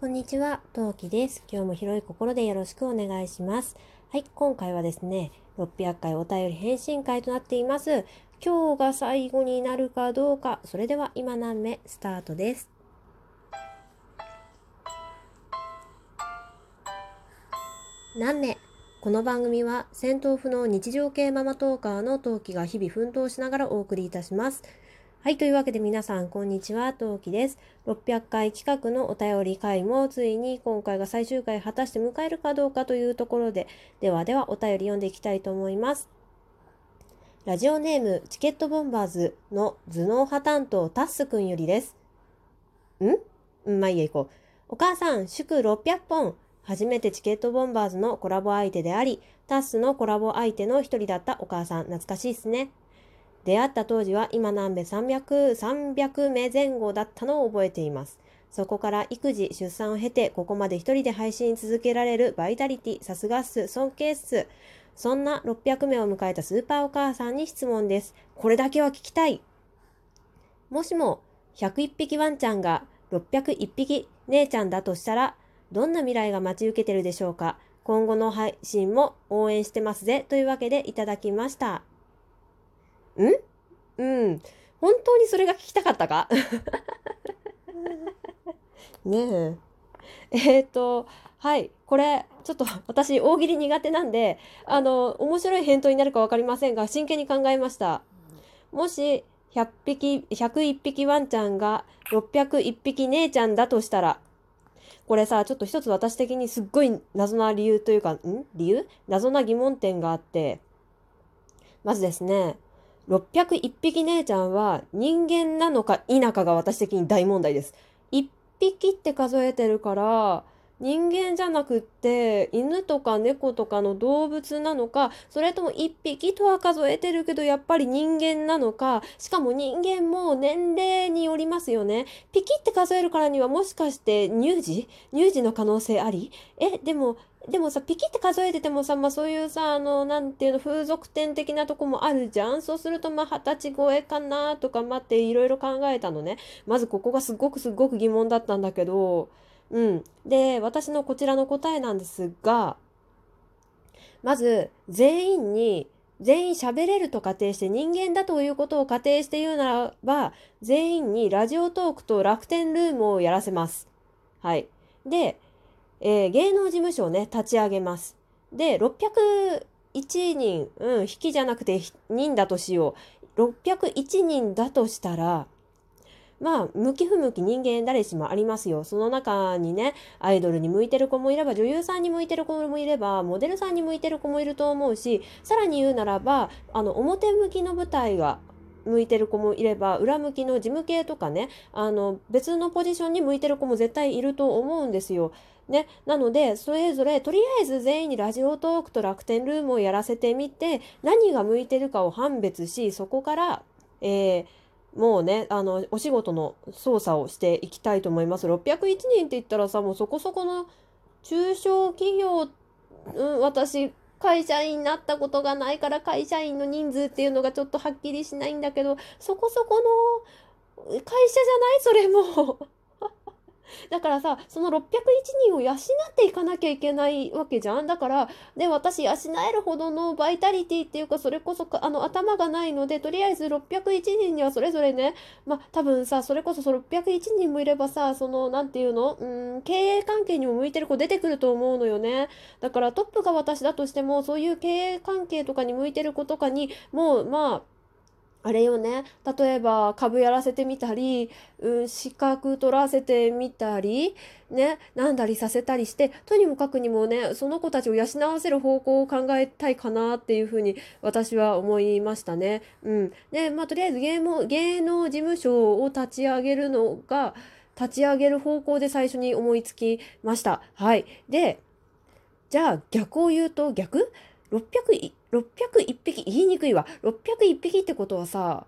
こんにちは、トウキです。今日も広い心でよろしくお願いします。はい、今回はですね、600回お便り返信会となっています。今日が最後になるかどうか、それでは今何目スタートです。何目？この番組は戦闘不能日常系ママトーカーのトウキが日々奮闘しながらお送りいたします。はい。というわけで皆さん、こんにちは。トウキです。600回企画のお便り会もついに今回が最終回果たして迎えるかどうかというところで、ではではお便り読んでいきたいと思います。ラジオネーム、チケットボンバーズの頭脳派担当タッスくんよりです。ん？まあいいや、行こう。お母さん、祝600本。初めてチケットボンバーズのコラボ相手であり、タッスのコラボ相手の一人だったお母さん、懐かしいっすね。出会った当時は今南米300、300名前後だったのを覚えています。そこから育児、出産を経て、ここまで一人で配信続けられるバイタリティ、さすがっす、尊敬っす。そんな600名を迎えたスーパーお母さんに質問です。これだけは聞きたい。もしも、101匹ワンちゃんが601匹姉ちゃんだとしたら、どんな未来が待ち受けてるでしょうか？今後の配信も応援してますぜ。というわけでいただきました。んうん。本当にそれが聞きたかったか？ねえ。えっ、と、はい。これ、ちょっと私、大喜利苦手なんで、あの、面白い返答になるかわかりませんが、真剣に考えました。もし、100匹、101匹ワンちゃんが601匹姉ちゃんだとしたら、これさ、ちょっと一つ私的にすっごい謎な理由というか、ん？理由？謎な疑問点があって、まずですね、601匹姉ちゃんは人間なのか否かが私的に大問題です。1匹って数えてるから、人間じゃなくって犬とか猫とかの動物なのかそれとも1匹とは数えてるけどやっぱり人間なのかしかも人間も年齢によりますよね。ピキって数えるからにはもしかして乳児？乳児の可能性あり？えでもでもさピキって数えててもさまあそういうさあのなんていうの風俗店的なとこもあるじゃん。そうするとまあ二十歳超えかなとか待っていろいろ考えたのね。まずここがすごくすごく疑問だったんだけどうん。で、私のこちらの答えなんですが、まず、全員に、全員喋れると仮定して人間だということを仮定して言うならば、全員にラジオトークと楽天ルームをやらせます。はい。で、えー芸能事務所をね、立ち上げます。で、601人、うん、引きじゃなくて人だとしよう。601人だとしたら、まあ、向き不向き人間誰しもありますよ。その中にね、アイドルに向いてる子もいれば、女優さんに向いてる子もいれば、モデルさんに向いてる子もいると思うし、さらに言うならば、あの、表向きの舞台が向いてる子もいれば、裏向きの事務系とかね、あの、別のポジションに向いてる子も絶対いると思うんですよ。ね、なのでそれぞれとりあえず全員にラジオトークと楽天ルームをやらせてみて何が向いてるかを判別しそこから、えーもうね、あの、お仕事の操作をしていきたいと思います。601人って言ったらさ、もうそこそこの中小企業、うん、私、会社員になったことがないから会社員の人数っていうのがちょっとはっきりしないんだけど、そこそこの会社じゃない？それも。だからさ、その601人を養っていかなきゃいけないわけじゃん。だから、で、私、養えるほどのバイタリティっていうか、それこそ、あの、頭がないので、とりあえず601人にはそれぞれね、まあ、多分さ、それこそそ601人もいればさ、その、なんていうの？うん、経営関係にも向いてる子出てくると思うのよね。だから、トップが私だとしても、そういう経営関係とかに向いてる子とかに、もう、まあ、あれよね。例えば、株やらせてみたり、うん、資格取らせてみたり、ね、なんだりさせたりして、とにもかくにもね、その子たちを養わせる方向を考えたいかなっていうふうに私は思いましたね。うん。で、まあ、とりあえず芸能、芸能事務所を立ち上げるのが、立ち上げる方向で最初に思いつきました。はい。で、じゃあ逆を言うと逆？600, 601匹言いにくいわ。601匹ってことはさ、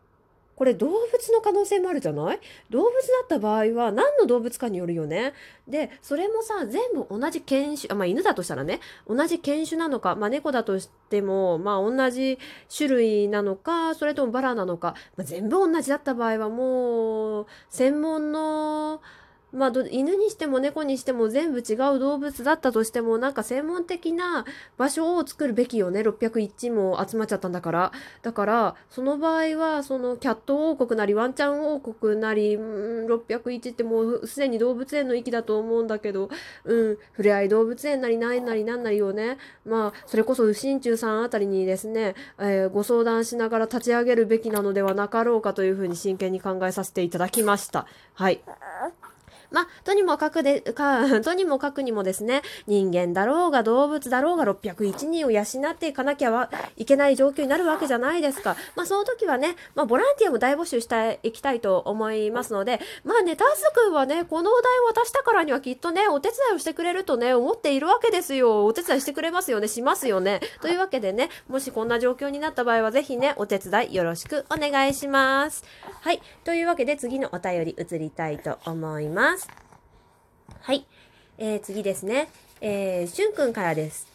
これ動物の可能性もあるじゃない？動物だった場合は何の動物かによるよね。で、それもさ、全部同じ犬種、あまあ犬だとしたらね、同じ犬種なのか、まあ猫だとしても、まあ同じ種類なのか、それともバラなのか、まあ、全部同じだった場合はもう、専門の、まあ、犬にしても猫にしても全部違う動物だったとしてもなんか専門的な場所を作るべきよね601も集まっちゃったんだからだからその場合はそのキャット王国なりワンちゃん王国なり、うん、601ってもうすでに動物園の域だと思うんだけど、うん、ふれあい動物園なり何なり何なりをねまあそれこそ右心中さんあたりにですね、えー、ご相談しながら立ち上げるべきなのではなかろうかというふうに真剣に考えさせていただきました。はい。まあ、とにもかくで、か、とにもかくにもですね、人間だろうが動物だろうが601人を養っていかなきゃいけない状況になるわけじゃないですか。まあ、その時はね、まあ、ボランティアも大募集していきたいと思いますので、まあね、タス君はね、このお題を渡したからにはきっとね、お手伝いをしてくれるとね、思っているわけですよ。お手伝いしてくれますよね、しますよね。というわけでね、もしこんな状況になった場合は、ぜひね、お手伝いよろしくお願いします。はい。というわけで、次のお便り移りたいと思います。えー、次ですね。えー、しゅんくんからです。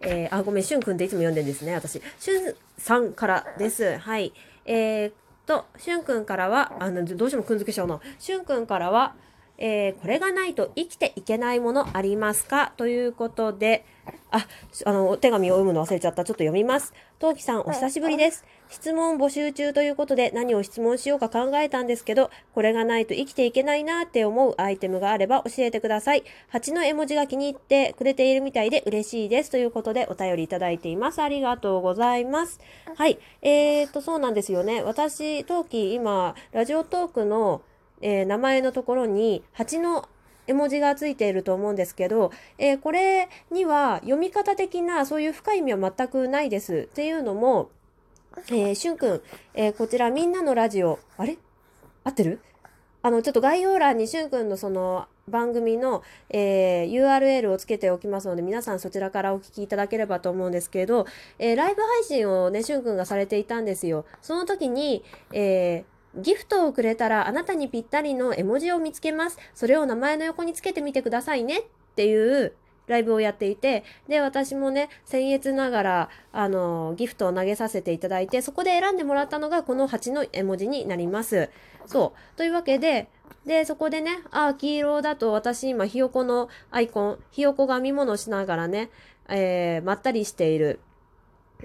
えー、あ、ごめん、しゅんくんっていつも読んでるんですね、私。しゅんさんからです。はい。えー、と、しゅんくんからは、あの、どうしてもくんづけしちゃうな。しゅんくんからは、えー、これがないと生きていけないものありますか？ということで、あ、あの、お手紙を読むの忘れちゃった。ちょっと読みます。トウキさん、お久しぶりです。質問募集中ということで何を質問しようか考えたんですけど、これがないと生きていけないなって思うアイテムがあれば教えてください。蜂の絵文字が気に入ってくれているみたいで嬉しいです。ということでお便りいただいています。ありがとうございます。はい。えーと、そうなんですよね。私、トウキ、今、ラジオトークのえー、名前のところに蜂の絵文字がついていると思うんですけど、えー、これには読み方的なそういう深い意味は全くないです。っていうのも、えー、しゅんくん、えー、こちらみんなのラジオ、あれ？合ってる？あの、ちょっと概要欄にしゅんくんのその番組の、えー、URL をつけておきますので、皆さんそちらからお聞きいただければと思うんですけど、えー、ライブ配信をね、しゅんくんがされていたんですよ。その時に、えー、ギフトをくれたらあなたにぴったりの絵文字を見つけます。それを名前の横につけてみてくださいねっていうライブをやっていて、で、私もね、僭越ながら、あの、ギフトを投げさせていただいて、そこで選んでもらったのがこの8の絵文字になります。そう。というわけで、で、そこでね、あ、黄色だと私今ひよこのアイコン、ひよこが編み物しながらね、えー、まったりしている、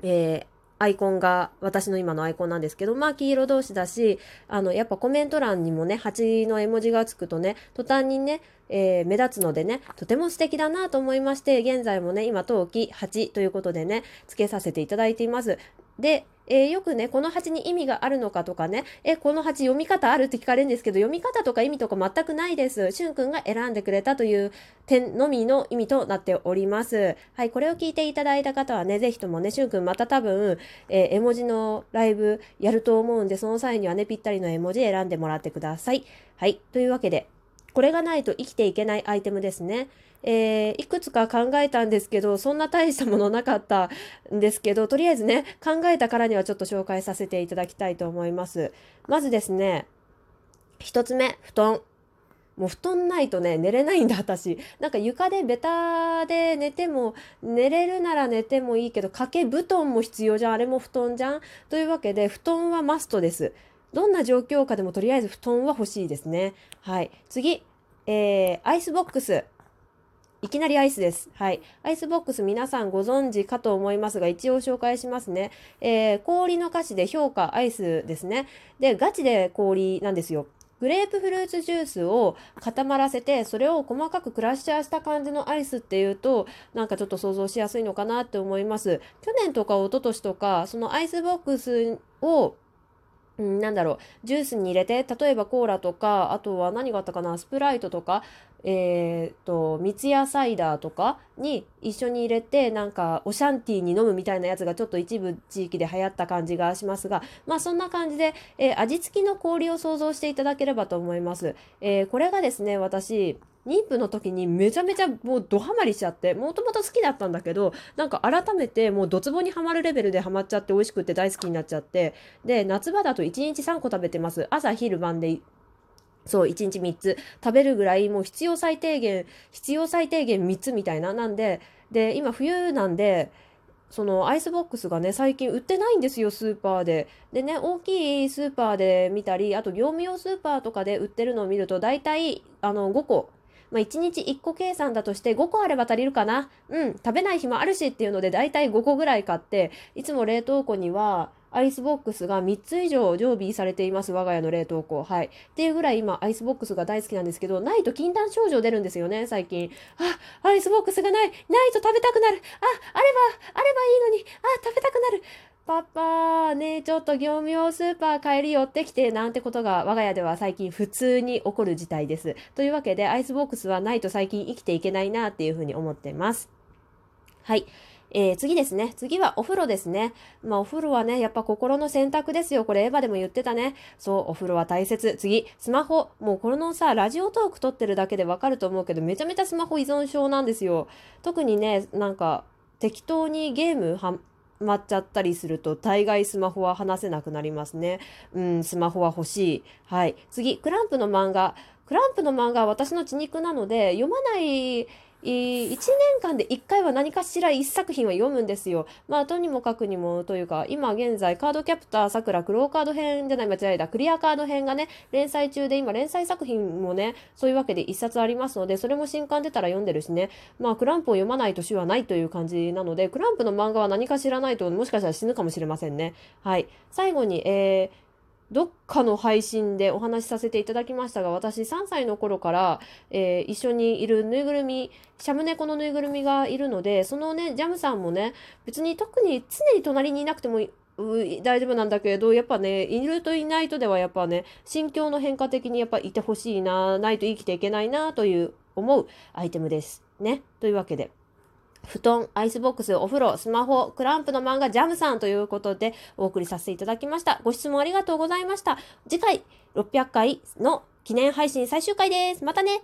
えー、アイコンが私の今のアイコンなんですけど、まあ黄色同士だし、あの、やっぱコメント欄にもね、蜂の絵文字がつくとね、途端にね、えー、目立つのでね、とても素敵だなと思いまして、現在もね、今、陶器8ということでね、つけさせていただいています。で、えー、よくね、この8に意味があるのかとかね、え、この8読み方あるって聞かれるんですけど、読み方とか意味とか全くないです。しゅんくんが選んでくれたという点のみの意味となっております。はい、これを聞いていただいた方はね、ぜひともね、しゅんくんまた多分、えー、絵文字のライブやると思うんで、その際にはね、ぴったりの絵文字選んでもらってください。はい、というわけで、これがないと生きていけないアイテムですね。えー、いくつか考えたんですけど、そんな大したものなかったんですけど、とりあえずね、考えたからにはちょっと紹介させていただきたいと思います。まずですね、一つ目、布団。もう布団ないとね、寝れないんだ、私。なんか床でベタで寝ても、寝れるなら寝てもいいけど、掛け布団も必要じゃん。あれも布団じゃん。というわけで、布団はマストです。どんな状況下でもとりあえず布団は欲しいですね。はい。次、えー、アイスボックス。いきなりアイスです。はい。アイスボックス皆さんご存知かと思いますが、一応紹介しますね。えー、氷の菓子で氷菓アイスですね。で、ガチで氷なんですよ。グレープフルーツジュースを固まらせて、それを細かくクラッシャーした感じのアイスっていうと、なんかちょっと想像しやすいのかなって思います。去年とか一昨年とか、そのアイスボックスをうん、なんだろう、ジュースに入れて、例えばコーラとか、あとは何があったかな、スプライトとか、えっ、と、三ツ矢サイダーとかに一緒に入れて、なんか、オシャンティーに飲むみたいなやつがちょっと一部地域で流行った感じがしますが、まあそんな感じで、えー、味付きの氷を想像していただければと思います。えー、これがですね、私、妊婦の時にめちゃめちゃもうドハマりしちゃってもともと好きだったんだけどなんか改めてもうドツボにはまるレベルでハマっちゃって美味しくて大好きになっちゃってで夏場だと1日3個食べてます朝昼晩でそう、1日3つ食べるぐらい、もう必要最低限、必要最低限3つみたいな。なんで、で、今冬なんで、そのアイスボックスがね最近売ってないんですよスーパーで。でね大きいスーパーで見たりあと業務用スーパーとかで売ってるのを見ると大体あの5個まあ、1日1個計算だとして5個あれば足りるかな？うん食べない日もあるしっていうので大体5個ぐらい買っていつも冷凍庫にはアイスボックスが3つ以上常備されています。我が家の冷凍庫。はい。っていうぐらい今、アイスボックスが大好きなんですけど、ないと禁断症状出るんですよね、最近。あ、アイスボックスがない。ないと食べたくなる。あ、あれば、あればいいのに。あ、食べたくなる。パパー、ねちょっと業務用スーパー帰り寄ってきて、なんてことが我が家では最近普通に起こる事態です。というわけで、アイスボックスはないと最近生きていけないなっていうふうに思ってます。はい。えー、次ですね。次はお風呂ですね。まあお風呂はね、やっぱ心の洗濯ですよ。これエヴァでも言ってたね。そう、お風呂は大切。次、スマホ。もうこのさ、ラジオトーク録ってるだけでわかると思うけど、めちゃめちゃスマホ依存症なんですよ。特にね、なんか、適当にゲームはまっちゃったりすると大概スマホは話せなくなりますね。うん、スマホは欲しい。はい。次、クランプの漫画。クランプの漫画は私の血肉なので、読まない1年間で1回は何かしら1作品は読むんですよ。まあ、とにもかくにもというか、今現在、カードキャプターさくらクローカード編じゃない、間違えた、クリアカード編がね、連載中で、今連載作品もね、そういうわけで1冊ありますので、それも新刊出たら読んでるしね、まあ、クランプを読まない年はないという感じなので、クランプの漫画は何か知らないと、もしかしたら死ぬかもしれませんね。はい。最後に、えー、どっかの配信でお話しさせていただきましたが、私3歳の頃から、えー、一緒にいるぬいぐるみ、シャム猫のぬいぐるみがいるので、そのね、ジャムさんもね、別に特に常に隣にいなくても大丈夫なんだけど、やっぱね、いるといないとではやっぱね、心境の変化的にやっぱいてほしいな、ないと生きていけないな、という思うアイテムです。ね。というわけで。布団、アイスボックス、お風呂、スマホ、 CLAMPの漫画、ジャムさんということでお送りさせていただきました。ご質問ありがとうございました。次回、600回の記念配信最終回です。またね